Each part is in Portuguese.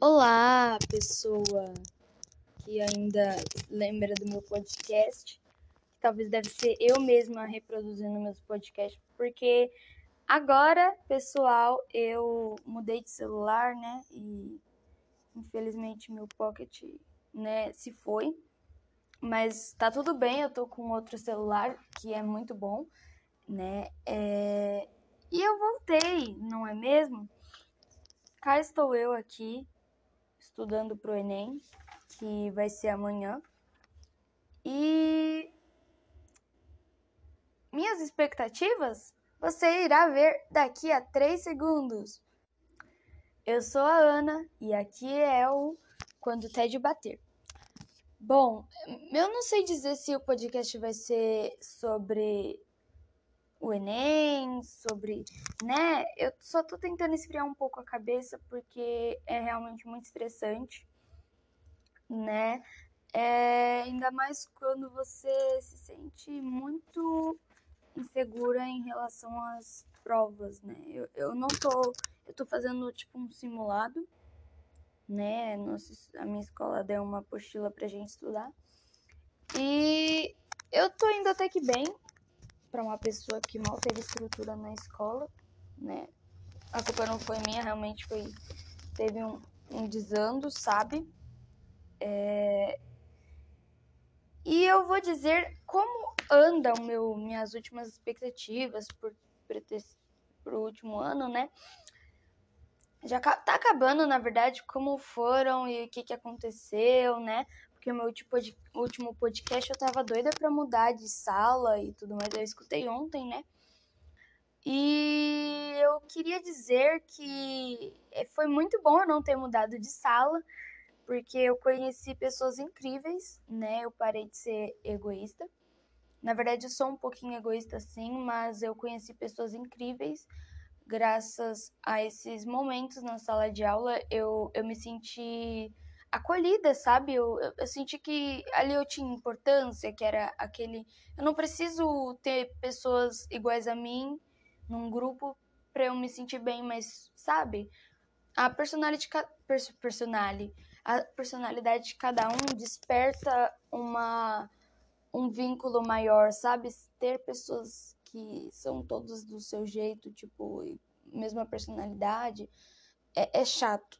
Olá, pessoa que ainda lembra do meu podcast. Talvez deve ser eu mesma reproduzindo meus podcasts, porque agora, pessoal, eu mudei de celular, né? E infelizmente meu pocket, né, se foi. Mas tá tudo bem, eu tô com outro celular que é muito bom, né? É... E eu voltei, não é mesmo? Cá estou eu aqui estudando para o Enem, que vai ser amanhã. E minhas expectativas você irá ver daqui a 3 segundos. Eu sou a Ana e aqui é o Quando o Ted Bater. Bom, eu não sei dizer se o podcast vai ser sobre o Enem, sobre, né? Eu só tô tentando esfriar um pouco a cabeça porque é realmente muito estressante, né? É, ainda mais quando você se sente muito insegura em relação às provas, né? Eu, eu não tô, eu tô fazendo tipo um simulado, né? Nossa, a minha escola deu uma apostila pra gente estudar. E eu tô indo até que bem, para uma pessoa que mal teve estrutura na escola, né? A culpa não foi minha, realmente foi teve um, um desando, sabe? É... E eu vou dizer como andam meu, minhas últimas expectativas por, por, o último ano, né? Já tá acabando, na verdade, como foram e o que, que aconteceu, né? Porque o meu último podcast eu tava doida pra mudar de sala e tudo mais. Eu escutei ontem, né? E eu queria dizer que é, foi muito bom eu não ter mudado de sala, porque eu conheci pessoas incríveis, né? Eu parei de ser egoísta. Na verdade, eu sou um pouquinho egoísta sim, mas eu conheci pessoas incríveis. Graças a esses momentos na sala de aula, eu, eu me senti acolhida, sabe? Eu, eu, eu, senti que ali eu tinha importância, que era aquele. Eu não preciso ter pessoas iguais a mim num grupo para eu me sentir bem, mas, sabe? A personalidade, personalidade, a personalidade de cada um desperta uma, um vínculo maior, sabe? Ter pessoas que são todos do seu jeito, tipo, mesma personalidade, é, é chato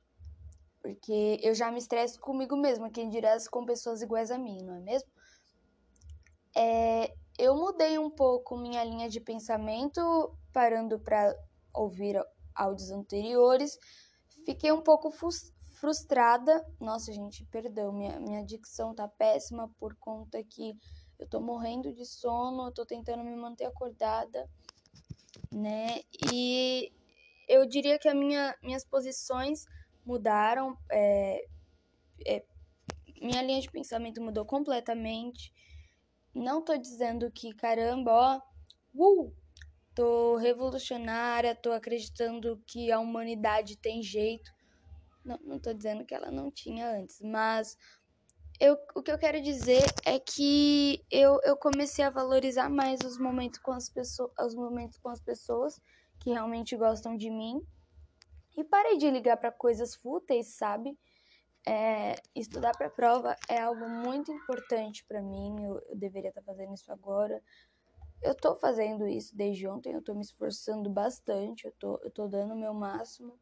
porque eu já me estresso comigo mesma, quem dirá com pessoas iguais a mim, não é mesmo? É, eu mudei um pouco minha linha de pensamento, parando para ouvir áudios anteriores. Fiquei um pouco frustrada. Nossa, gente, perdão, minha, minha dicção tá péssima por conta que eu tô morrendo de sono, eu tô tentando me manter acordada, né? E eu diria que a minha, minhas posições mudaram. É, é, minha linha de pensamento mudou completamente. Não tô dizendo que, caramba, ó, uh, tô revolucionária, tô acreditando que a humanidade tem jeito. Não, não tô dizendo que ela não tinha antes, mas eu, o que eu quero dizer é que eu, eu comecei a valorizar mais os momentos com as pessoas, os momentos com as pessoas que realmente gostam de mim e parei de ligar para coisas fúteis, sabe? É, estudar para prova é algo muito importante para mim. Eu, eu, deveria estar tá fazendo isso agora. Eu estou fazendo isso desde ontem. Eu estou me esforçando bastante. Eu tô, eu tô dando o meu máximo.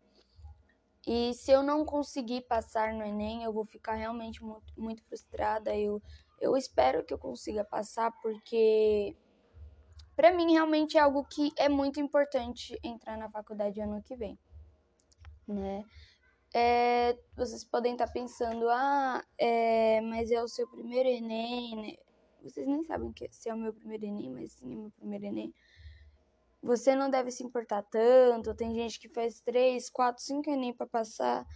E se eu não conseguir passar no Enem, eu vou ficar realmente muito, muito frustrada. Eu, eu espero que eu consiga passar, porque para mim realmente é algo que é muito importante entrar na faculdade ano que vem né? É, vocês podem estar pensando, ah, é, mas é o seu primeiro Enem, né? Vocês nem sabem que, se é o meu primeiro Enem, mas sim é o meu primeiro Enem. Você não deve se importar tanto. Tem gente que faz três, quatro, cinco Enem para passar.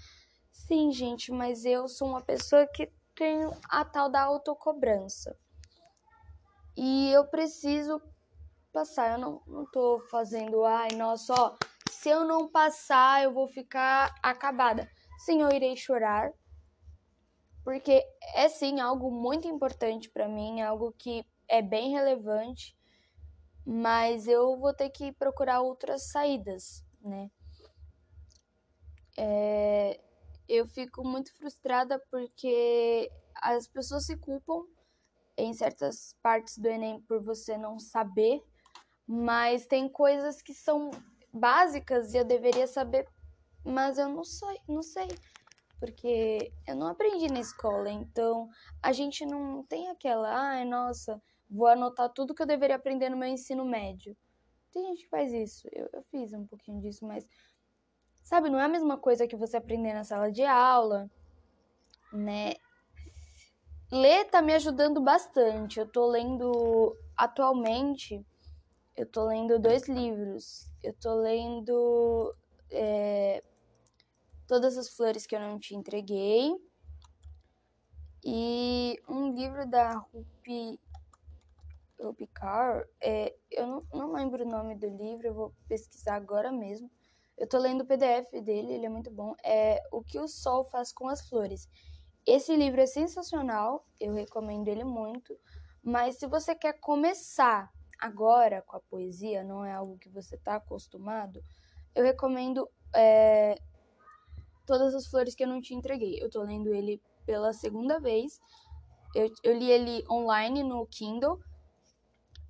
Sim, gente, mas eu sou uma pessoa que tenho a tal da autocobrança. E eu preciso passar. Eu não, não tô fazendo, ai, nossa, ó, se eu não passar, eu vou ficar acabada. Sim, eu irei chorar, porque é sim algo muito importante para mim, algo que é bem relevante, mas eu vou ter que procurar outras saídas, né? É, eu fico muito frustrada porque as pessoas se culpam em certas partes do Enem por você não saber, mas tem coisas que são básicas e eu deveria saber, mas eu não sei, não sei, porque eu não aprendi na escola, então a gente não tem aquela, ai, nossa, vou anotar tudo que eu deveria aprender no meu ensino médio. Tem gente que faz isso, eu, eu fiz um pouquinho disso, mas sabe, não é a mesma coisa que você aprender na sala de aula, né? Ler tá me ajudando bastante. Eu tô lendo atualmente, eu tô lendo dois livros. Eu tô lendo é, Todas as Flores que eu não te entreguei e um livro da Rupi, Rupi. É, eu não, não lembro o nome do livro, eu vou pesquisar agora mesmo. Eu tô lendo o PDF dele, ele é muito bom. É O que o Sol faz com as Flores. Esse livro é sensacional, eu recomendo ele muito. Mas se você quer começar agora com a poesia, não é algo que você está acostumado, eu recomendo é, Todas as Flores que eu não te entreguei. Eu estou lendo ele pela segunda vez. Eu, eu li ele online no Kindle,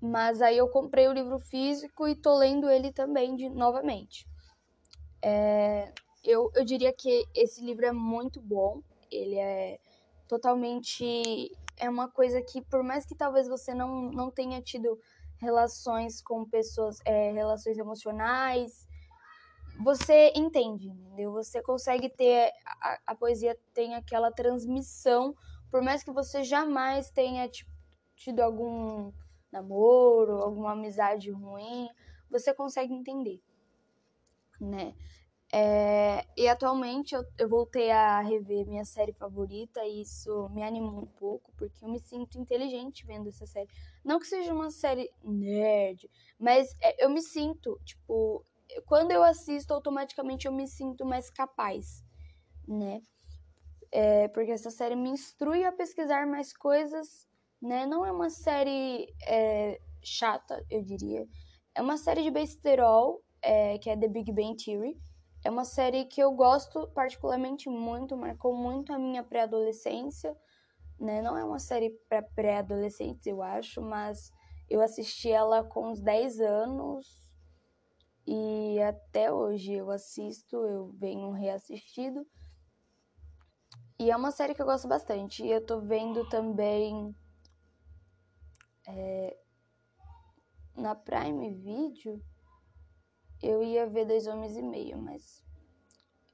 mas aí eu comprei o livro físico e tô lendo ele também de, novamente. É, eu, eu diria que esse livro é muito bom ele é totalmente é uma coisa que por mais que talvez você não, não tenha tido relações com pessoas, é, relações emocionais, você entende, entendeu? Você consegue ter a, a poesia tem aquela transmissão, por mais que você jamais tenha tipo, tido algum namoro, alguma amizade ruim, você consegue entender, né? É, e atualmente eu, eu, voltei a rever minha série favorita e isso me animou um pouco, porque eu me sinto inteligente vendo essa série. Não que seja uma série nerd, mas é, eu me sinto, tipo, quando eu assisto, automaticamente eu me sinto mais capaz, né? É, porque essa série me instrui a pesquisar mais coisas, né? Não é uma série é, chata, eu diria. É uma série de besterol, é, que é The Big Bang Theory é uma série que eu gosto particularmente muito, marcou muito a minha pré-adolescência, né? Não é uma série para pré-adolescentes, eu acho, mas eu assisti ela com uns 10 anos e até hoje eu assisto, eu venho reassistido. E é uma série que eu gosto bastante. E eu tô vendo também é, na Prime Video eu ia ver Dois Homens e Meio, mas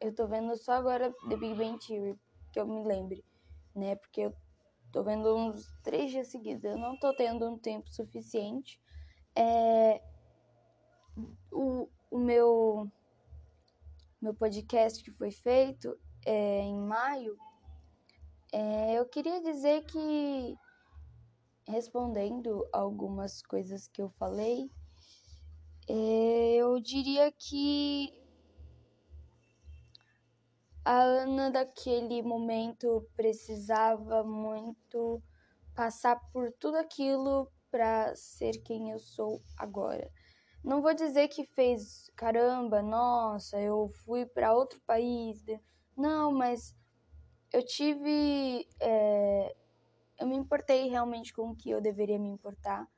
eu tô vendo só agora The Big Bang Theory, que eu me lembre, né? Porque eu tô vendo uns três dias seguidos, eu não tô tendo um tempo suficiente. É, o, o meu, meu podcast que foi feito é, em maio, é, eu queria dizer que, respondendo algumas coisas que eu falei, eu diria que a Ana daquele momento precisava muito passar por tudo aquilo para ser quem eu sou agora. Não vou dizer que fez caramba, nossa, eu fui para outro país. Não, mas eu tive. É, eu me importei realmente com o que eu deveria me importar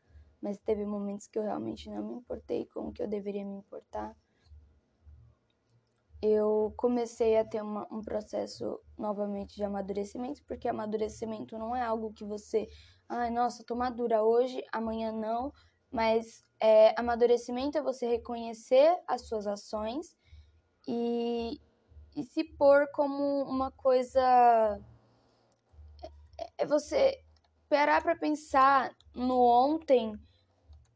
mas teve momentos que eu realmente não me importei com o que eu deveria me importar. Eu comecei a ter uma, um processo novamente de amadurecimento, porque amadurecimento não é algo que você, ai, nossa, tô madura hoje, amanhã não, mas é, amadurecimento é você reconhecer as suas ações e, e se pôr como uma coisa. É, é você parar para pensar no ontem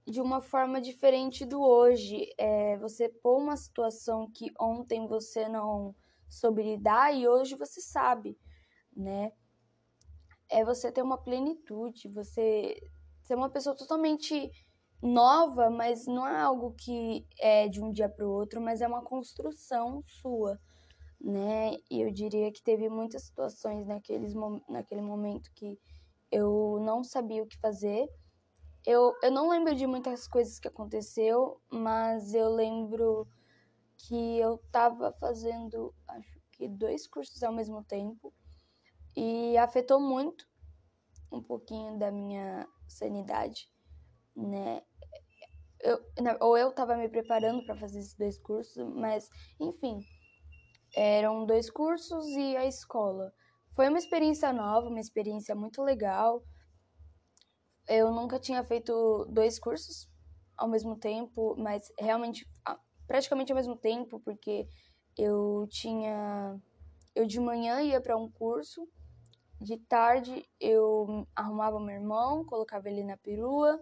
de uma forma diferente do hoje. É, você pôr uma situação que ontem você não soube lidar e hoje você sabe, né? É você ter uma plenitude, você ser uma pessoa totalmente nova, mas não é algo que é de um dia para o outro, mas é uma construção sua, né? E eu diria que teve muitas situações naqueles, naquele momento que eu não sabia o que fazer eu, eu não lembro de muitas coisas que aconteceu, mas eu lembro que eu tava fazendo. Acho, que dois cursos ao mesmo tempo e afetou muito um pouquinho da minha sanidade, né? Eu, ou eu estava me preparando para fazer esses dois cursos, mas enfim, eram dois cursos e a escola. Foi uma experiência nova, uma experiência muito legal. Eu nunca tinha feito dois cursos ao mesmo tempo, mas realmente praticamente ao mesmo tempo, porque eu tinha eu de manhã ia para um curso, de tarde eu arrumava meu irmão, colocava ele na perua,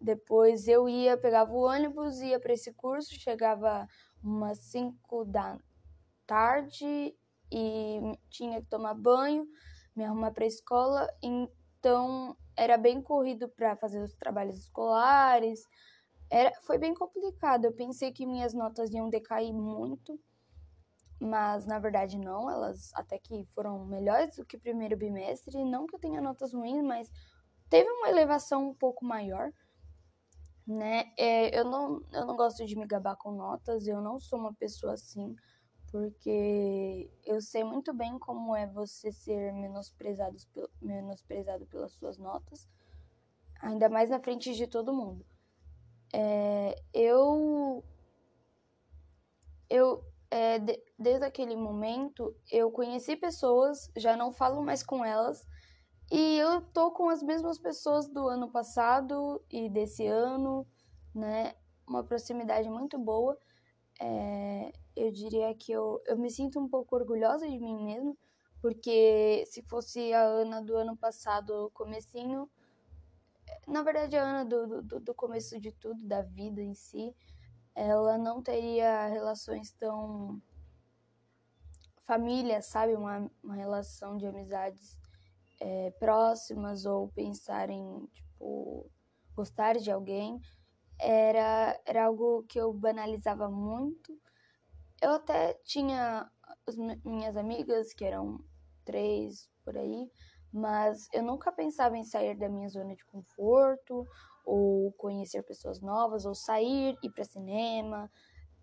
depois eu ia pegava o ônibus, ia para esse curso, chegava umas 5 da tarde e tinha que tomar banho, me arrumar para a escola, então era bem corrido para fazer os trabalhos escolares. Era, foi bem complicado. Eu pensei que minhas notas iam decair muito, mas na verdade não. Elas até que foram melhores do que o primeiro bimestre. Não que eu tenha notas ruins, mas teve uma elevação um pouco maior. Né? É, eu, não, eu não gosto de me gabar com notas, eu não sou uma pessoa assim porque eu sei muito bem como é você ser menosprezado, menosprezado pelas suas notas, ainda mais na frente de todo mundo. É, eu, eu é, de, desde aquele momento, eu conheci pessoas, já não falo mais com elas, e eu tô com as mesmas pessoas do ano passado e desse ano, né? Uma proximidade muito boa. É, eu diria que eu, eu me sinto um pouco orgulhosa de mim mesma, porque se fosse a Ana do ano passado, comecinho, na verdade a Ana do, do, do começo de tudo, da vida em si, ela não teria relações tão família, sabe? Uma, uma relação de amizades é, próximas ou pensar em, tipo, gostar de alguém. Era, era algo que eu banalizava muito eu até tinha as minhas amigas, que eram três por aí, mas eu nunca pensava em sair da minha zona de conforto, ou conhecer pessoas novas, ou sair, ir para cinema,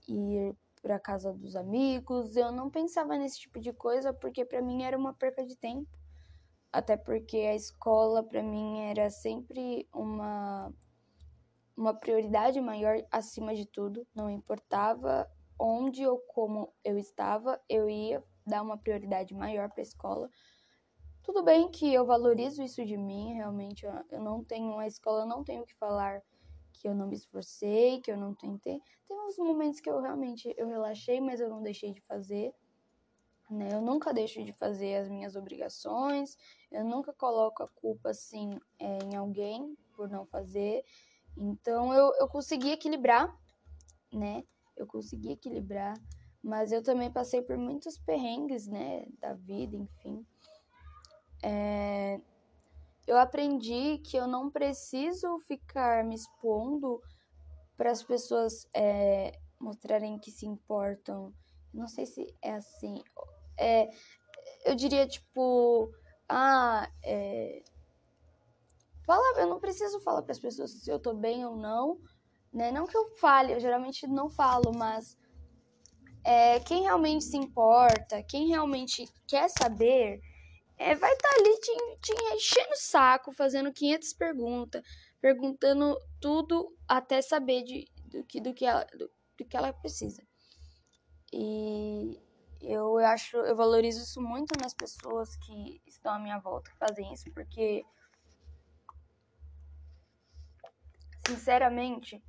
ir para casa dos amigos. Eu não pensava nesse tipo de coisa porque para mim era uma perca de tempo. Até porque a escola para mim era sempre uma uma prioridade maior acima de tudo, não importava onde ou como eu estava, eu ia dar uma prioridade maior para a escola. Tudo bem que eu valorizo isso de mim, realmente eu não tenho a escola, não tenho que falar que eu não me esforcei, que eu não tentei. Tem uns momentos que eu realmente eu relaxei, mas eu não deixei de fazer. Né? Eu nunca deixo de fazer as minhas obrigações, eu nunca coloco a culpa assim é, em alguém por não fazer. Então eu, eu consegui equilibrar, né? Eu consegui equilibrar, mas eu também passei por muitos perrengues, né, da vida, enfim. É, eu aprendi que eu não preciso ficar me expondo para as pessoas é, mostrarem que se importam. Não sei se é assim. É, eu diria tipo, ah, é, fala, eu não preciso falar para as pessoas se eu tô bem ou não, né? Não que eu fale, eu geralmente não falo, mas é, quem realmente se importa, quem realmente quer saber, é, vai estar tá ali te, te enchendo o saco, fazendo 500 perguntas, perguntando tudo até saber de, do, que, do, que ela, do, do que ela precisa. E eu acho, eu valorizo isso muito nas pessoas que estão à minha volta, que fazem isso, porque sinceramente,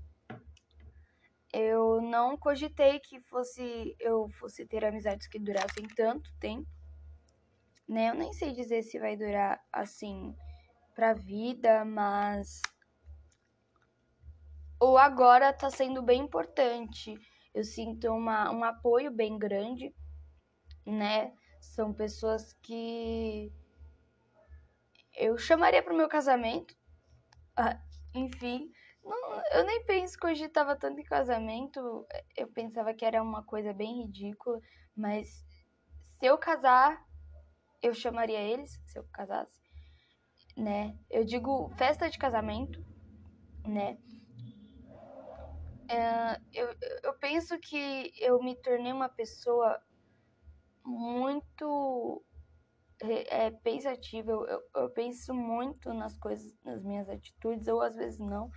eu não cogitei que fosse eu fosse ter amizades que durassem tanto tempo, né? Eu nem sei dizer se vai durar assim pra vida, mas o agora tá sendo bem importante. Eu sinto uma, um apoio bem grande, né? São pessoas que eu chamaria pro meu casamento. Ah, enfim, não, eu nem penso que hoje estava tanto em casamento. Eu pensava que era uma coisa bem ridícula. Mas se eu casar, eu chamaria eles, se eu casasse, né? Eu digo festa de casamento, né? É, eu, eu penso que eu me tornei uma pessoa muito é, pensativa, eu, eu, eu penso muito nas coisas, nas minhas atitudes, ou às vezes não.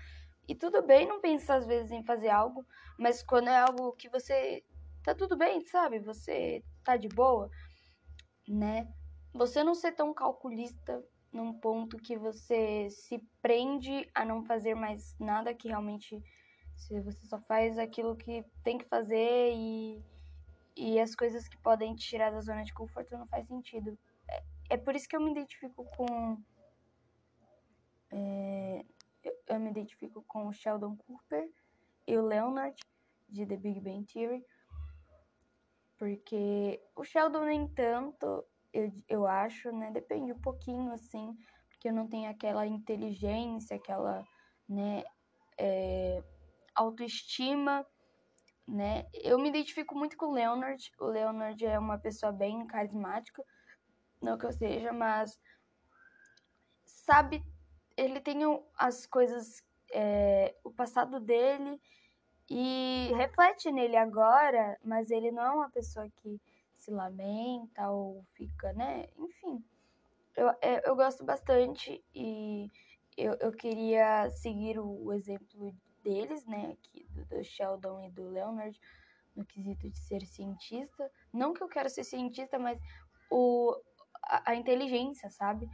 E tudo bem não pensar às vezes em fazer algo, mas quando é algo que você tá tudo bem, sabe? Você tá de boa, né? Você não ser tão calculista num ponto que você se prende a não fazer mais nada que realmente se você só faz aquilo que tem que fazer e, e as coisas que podem te tirar da zona de conforto não faz sentido. É, é por isso que eu me identifico com é, eu, me identifico com o Sheldon Cooper e o Leonard de The Big Bang Theory porque o Sheldon nem tanto eu, eu acho, né? Depende um pouquinho, assim, porque eu não tenho aquela inteligência, aquela, né, é, autoestima, né? Eu me identifico muito com o Leonard. O Leonard é uma pessoa bem carismática, não que eu seja, mas sabe, ele tem as coisas, é, o passado dele e reflete nele agora, mas ele não é uma pessoa que se lamenta ou fica, né? Enfim, eu, é, eu gosto bastante e eu, eu queria seguir o, exemplo deles, né? Aqui, do, do Sheldon e do Leonard, no quesito de ser cientista. Não que eu quero ser cientista, mas o, a, a inteligência, sabe?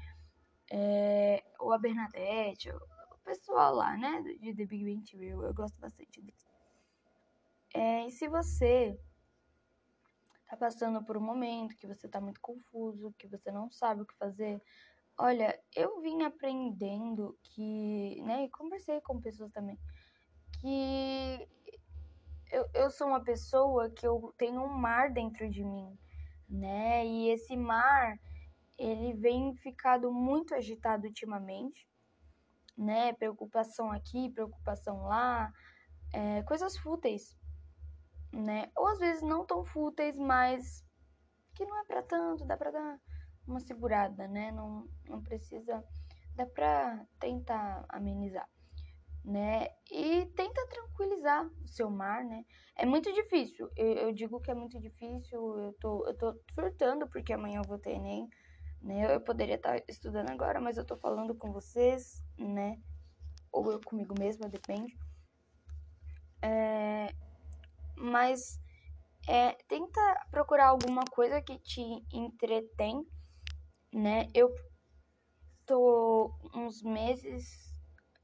É, ou a Bernadette, o, pessoal lá, né? De The Big Bang Theory, eu, gosto bastante deles. É, e se você tá passando por um momento que você tá muito confuso, que você não sabe o que fazer, olha, eu vim aprendendo que, né, e conversei com pessoas também, que eu, eu sou uma pessoa que eu tenho um mar dentro de mim, né? E esse mar, ele vem ficado muito agitado ultimamente, né? Preocupação aqui, preocupação lá, é, coisas fúteis, né? Ou às vezes não tão fúteis, mas que não é para tanto, dá para dar uma segurada, né? Não, não precisa, dá para tentar amenizar, né? E tenta tranquilizar o seu mar, né? É muito difícil, eu, eu digo que é muito difícil, eu tô, eu tô surtando porque amanhã eu vou ter Enem, né? Eu poderia estar estudando agora, mas eu tô falando com vocês, né? Ou eu comigo mesma, depende. É, mas é, tenta procurar alguma coisa que te entretém, né? Eu tô uns meses,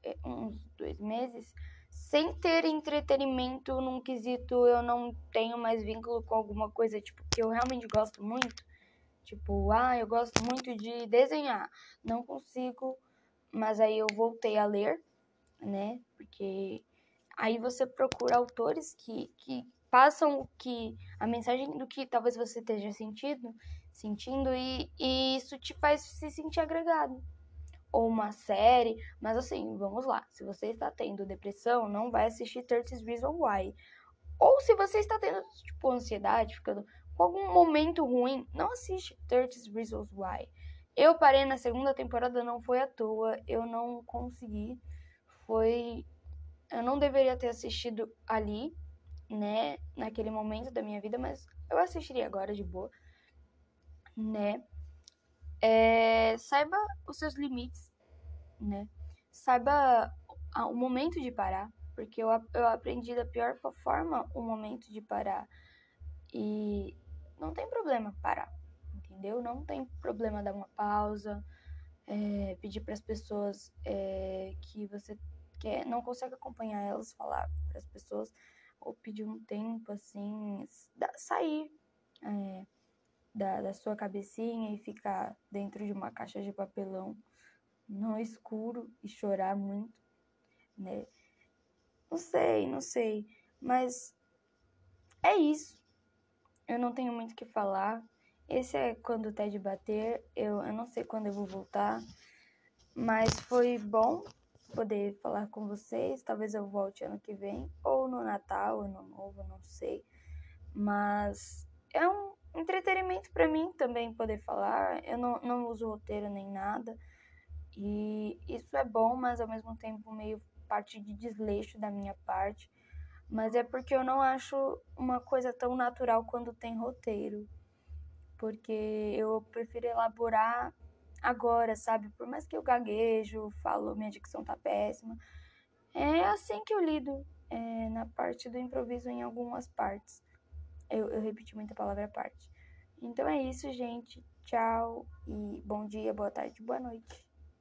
é, uns dois meses, sem ter entretenimento num quesito, eu não tenho mais vínculo com alguma coisa, tipo, que eu realmente gosto muito. Tipo, ah, eu gosto muito de desenhar. Não consigo, mas aí eu voltei a ler, né? Porque Aí você procura autores que, que passam o que a mensagem do que talvez você esteja sentindo, sentindo e, e isso te faz se sentir agregado. Ou uma série, mas assim, vamos lá. Se você está tendo depressão, não vai assistir 30 Reasons Why. Ou se você está tendo, tipo, ansiedade, ficando algum momento ruim, não assiste 30 Reasons Why. Eu parei na segunda temporada, não foi à toa, eu não consegui. Foi eu não deveria ter assistido ali, né, naquele momento da minha vida, mas eu assistiria agora de boa, né? É, saiba os seus limites, né? Saiba o momento de parar, porque eu, eu aprendi da pior forma o momento de parar. E não tem problema parar, entendeu? Não tem problema dar uma pausa, é, pedir para as pessoas é, que você quer, não consegue acompanhar elas, falar para as pessoas, ou pedir um tempo assim, sair é, da, da sua cabecinha e ficar dentro de uma caixa de papelão no escuro e chorar muito, né? Não sei, não sei, mas é isso. Eu não tenho muito o que falar. Esse é quando o TED bater. Eu, eu não sei quando eu vou voltar, mas foi bom poder falar com vocês. Talvez eu volte ano que vem, ou no Natal, ano novo, não sei. Mas é um entretenimento para mim também poder falar. Eu não, não uso roteiro nem nada. E isso é bom, mas ao mesmo tempo meio parte de desleixo da minha parte. Mas é porque eu não acho uma coisa tão natural quando tem roteiro. porque eu prefiro elaborar agora, sabe? Por mais que eu gaguejo, falo, minha dicção tá péssima. É assim que eu lido é, na parte do improviso em algumas partes. Eu, eu repeti muita palavra parte. Então é isso, gente. Tchau e bom dia, boa tarde, boa noite.